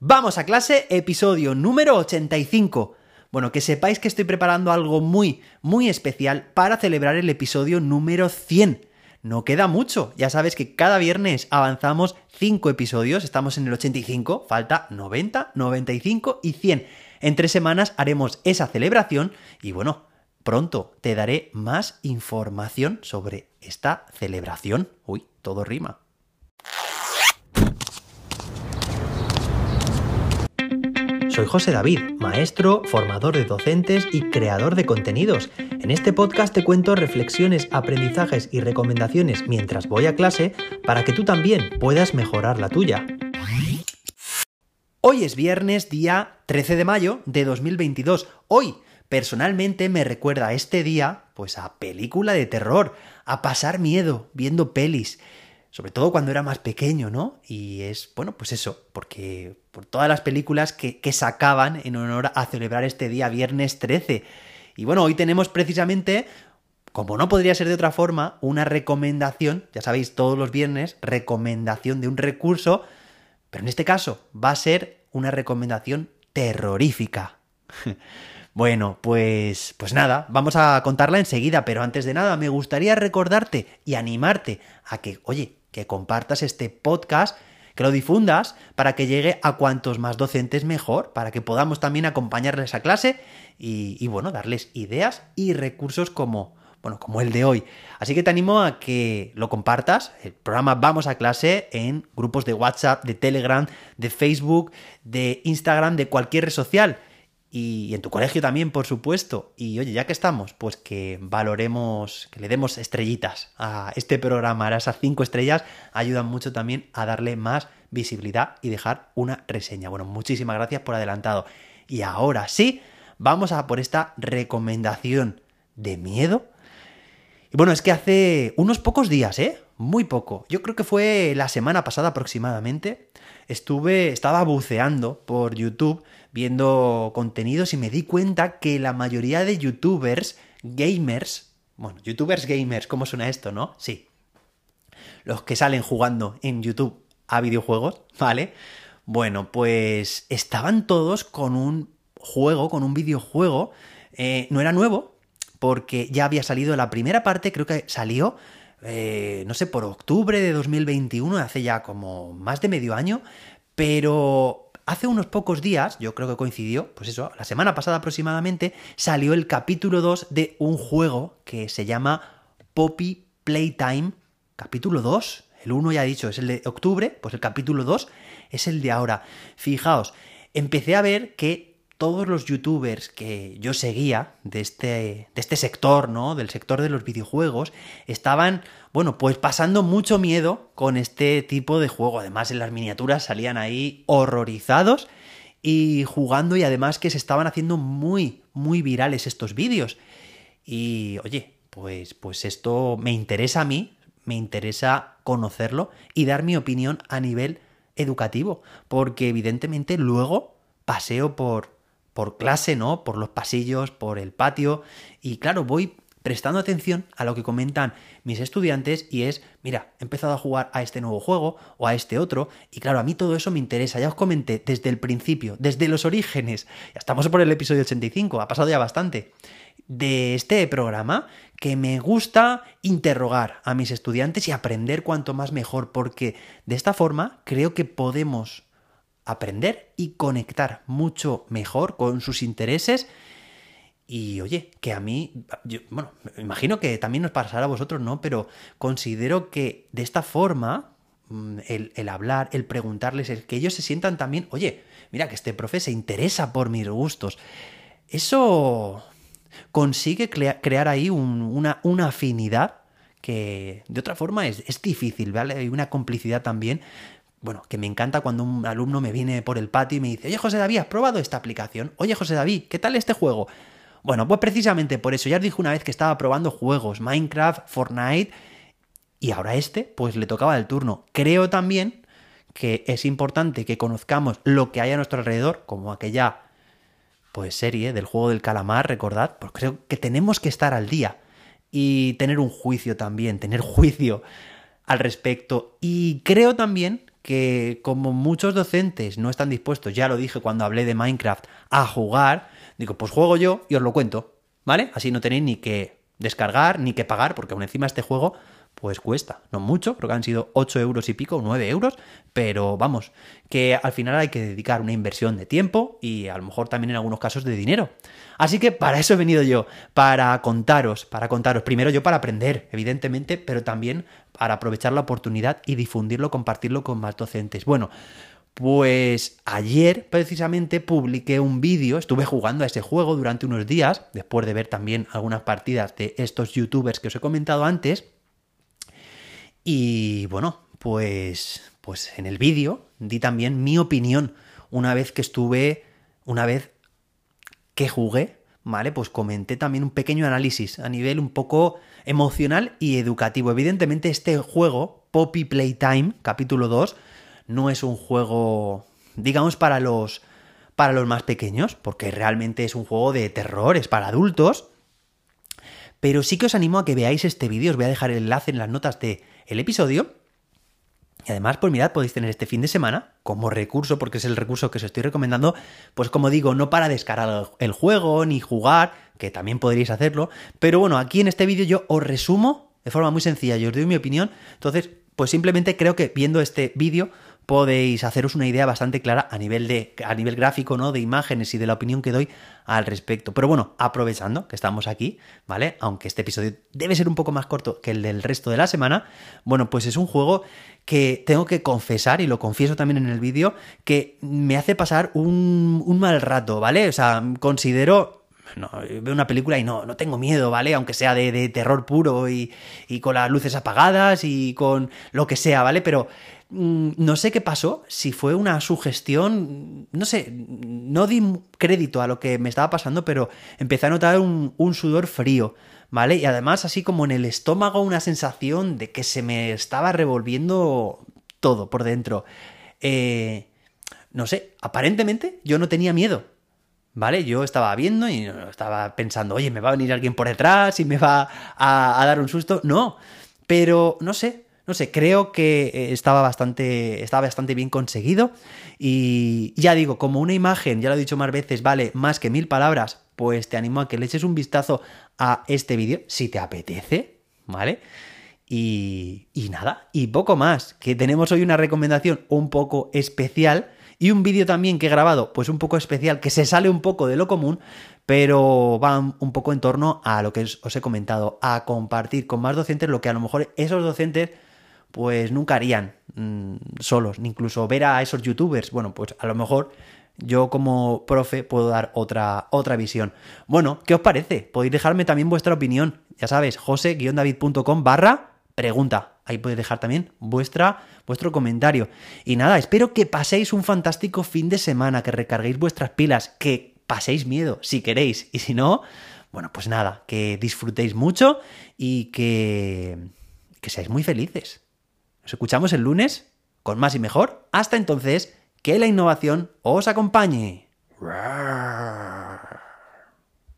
Vamos a clase, episodio número 85. Bueno, que sepáis que estoy preparando algo muy, muy especial para celebrar el episodio número 100. No queda mucho, ya sabes que cada viernes avanzamos 5 episodios, estamos en el 85, falta 90, 95 y 100. En tres semanas haremos esa celebración y bueno, pronto te daré más información sobre esta celebración. Uy, todo rima. Soy José David, maestro, formador de docentes y creador de contenidos. En este podcast te cuento reflexiones, aprendizajes y recomendaciones mientras voy a clase para que tú también puedas mejorar la tuya. Hoy es viernes, día 13 de mayo de 2022. Hoy, personalmente, me recuerda este día, pues a película de terror, a pasar miedo viendo pelis sobre todo cuando era más pequeño, ¿no? Y es, bueno, pues eso, porque por todas las películas que, sacaban en honor a celebrar este día viernes 13. Y bueno, hoy tenemos precisamente, como no podría ser de otra forma, una recomendación, ya sabéis, todos los viernes, recomendación de un recurso, pero en este caso va a ser una recomendación terrorífica. Bueno, pues, pues nada, vamos a contarla enseguida, pero antes de nada me gustaría recordarte y animarte a que, oye, que compartas este podcast, que lo difundas para que llegue a cuantos más docentes mejor, para que podamos también acompañarles a clase y, bueno, darles ideas y recursos como, bueno, como el de hoy. Así que te animo a que lo compartas, el programa Vamos a clase en grupos de WhatsApp, de Telegram, de Facebook, de Instagram, de cualquier red social y en tu colegio también, por supuesto. Y oye, ya que estamos, pues que valoremos, que le demos estrellitas a este programa. Esas cinco estrellas ayudan mucho también a darle más visibilidad y dejar una reseña. Bueno, muchísimas gracias por adelantado. Y ahora sí, vamos a por esta recomendación de miedo. Y bueno, es que hace unos pocos días, ¿eh? Muy poco. Yo creo que fue la semana pasada aproximadamente. Estuve, estaba buceando por YouTube viendo contenidos y me di cuenta que la mayoría de youtubers gamers, bueno, youtubers gamers, ¿cómo suena esto, no? Sí. Los que salen jugando en YouTube a videojuegos, ¿vale? Bueno, pues estaban todos con un juego, con un videojuego. Eh, no era nuevo, porque ya había salido la primera parte, creo que salió, eh, no sé, por octubre de 2021, hace ya como más de medio año, pero Hace unos pocos días, yo creo que coincidió, pues eso, la semana pasada aproximadamente, salió el capítulo 2 de un juego que se llama Poppy Playtime, capítulo 2. El 1 ya he dicho, es el de octubre, pues el capítulo 2 es el de ahora. Fijaos, empecé a ver que todos los youtubers que yo seguía de este, de este sector, ¿no? Del sector de los videojuegos, estaban, bueno, pues pasando mucho miedo con este tipo de juego. Además, en las miniaturas salían ahí horrorizados y jugando y además que se estaban haciendo muy, muy virales estos vídeos. Y oye, pues, pues esto me interesa a mí, me interesa conocerlo y dar mi opinión a nivel educativo, porque evidentemente luego paseo por, por clase, ¿no? Por los pasillos, por el patio. Y claro, voy prestando atención a lo que comentan mis estudiantes y es, mira, he empezado a jugar a este nuevo juego o a este otro y claro, a mí todo eso me interesa, ya os comenté desde el principio, desde los orígenes, ya estamos por el episodio 85, ha pasado ya bastante, de este programa que me gusta interrogar a mis estudiantes y aprender cuanto más mejor porque de esta forma creo que podemos aprender y conectar mucho mejor con sus intereses. Y oye, que a mí, bueno, imagino que también nos pasará a vosotros, ¿no? Pero considero que de esta forma, mm, el, hablar, el preguntarles, el que ellos se sientan también, oye, mira que este profe se interesa por mis gustos. Eso consigue crear ahí una, una, afinidad que de otra forma es, es difícil, ¿vale? Hay una complicidad también bueno, que me encanta cuando un alumno me viene por el patio y me dice, oye José David, ¿has probado esta aplicación? Oye José David, ¿qué tal este juego? Bueno, pues precisamente por eso, ya os dije una vez que estaba probando juegos, Minecraft, Fortnite, y ahora este, pues le tocaba el turno. Creo también que es importante que conozcamos lo que hay a nuestro alrededor, como aquella pues serie del juego del calamar, recordad, porque creo que tenemos que estar al día y tener un juicio también, tener juicio al respecto. Y creo también que como muchos docentes no están dispuestos, ya lo dije cuando hablé de Minecraft, a jugar, digo, pues juego yo y os lo cuento, ¿vale? Así no tenéis ni que descargar ni que pagar, porque aún encima este juego pues cuesta, no mucho, creo que han sido 8 euros y pico, 9 euros, pero vamos, que al final hay que dedicar una inversión de tiempo y a lo mejor también en algunos casos de dinero. Así que para eso he venido yo, para contaros, para contaros, primero yo para aprender, evidentemente, pero también para aprovechar la oportunidad y difundirlo, compartirlo con más docentes. Bueno, pues ayer precisamente publiqué un vídeo, estuve jugando a ese juego durante unos días, después de ver también algunas partidas de estos youtubers que os he comentado antes, y bueno, pues, pues en el vídeo di también mi opinión una vez que estuve, una vez que jugué, ¿vale? Pues comenté también un pequeño análisis a nivel un poco emocional y educativo. Evidentemente este juego, Poppy Playtime, capítulo 2, no es un juego, digamos, para los, para los más pequeños, porque realmente es un juego de terror, es para adultos. Pero sí que os animo a que veáis este vídeo, os voy a dejar el enlace en las notas de el episodio. Y además, pues mirad, podéis tener este fin de semana como recurso, porque es el recurso que os estoy recomendando, pues como digo, no para descargar el juego ni jugar, que también podríais hacerlo, pero bueno, aquí en este vídeo yo os resumo de forma muy sencilla, yo os doy mi opinión, entonces, pues simplemente creo que viendo este vídeo podéis haceros una idea bastante clara a nivel de a nivel gráfico, ¿no? De imágenes y de la opinión que doy al respecto. Pero bueno, aprovechando que estamos aquí, ¿vale? Aunque este episodio debe ser un poco más corto que el del resto de la semana, bueno, pues es un juego que tengo que confesar, y lo confieso también en el vídeo, que me hace pasar un, un mal rato, ¿vale? O sea, considero no, veo una película y no, no tengo miedo, ¿vale? Aunque sea de, terror puro y, y, con las luces apagadas y con lo que sea, ¿vale? Pero Mm, no sé qué pasó, si fue una sugestión, no sé, no di crédito a lo que me estaba pasando, pero empecé a notar un, sudor frío, ¿vale? Y además así como en el estómago una sensación de que se me estaba revolviendo todo por dentro. Eh, no sé, aparentemente yo no tenía miedo, ¿vale? Yo estaba viendo y estaba pensando, oye, me va a venir alguien por detrás y me va a, dar un susto. No, pero no sé, no sé, creo que eh, estaba bastante, estaba bastante bien conseguido. Y ya digo, como una imagen, ya lo he dicho más veces, vale más que mil palabras, pues te animo a que le eches un vistazo a este vídeo, si te apetece, ¿vale? Y, y nada, y poco más, que tenemos hoy una recomendación un poco especial y un vídeo también que he grabado, pues un poco especial, que se sale un poco de lo común, pero va un poco en torno a lo que os he comentado, a compartir con más docentes lo que a lo mejor esos docentes pues nunca harían mm, solos, ni incluso ver a esos youtubers. Bueno, pues a lo mejor yo como profe puedo dar otra, otra visión. Bueno, ¿qué os parece? Podéis dejarme también vuestra opinión. Ya sabes, jose-david.com barra pregunta. Ahí podéis dejar también vuestra, vuestro comentario. Y nada, espero que paséis un fantástico fin de semana, que recarguéis vuestras pilas, que paséis miedo si queréis. Y si no, bueno, pues nada, que disfrutéis mucho y que, que seáis muy felices. Nos escuchamos el lunes con más y mejor. Hasta entonces, que la innovación os acompañe.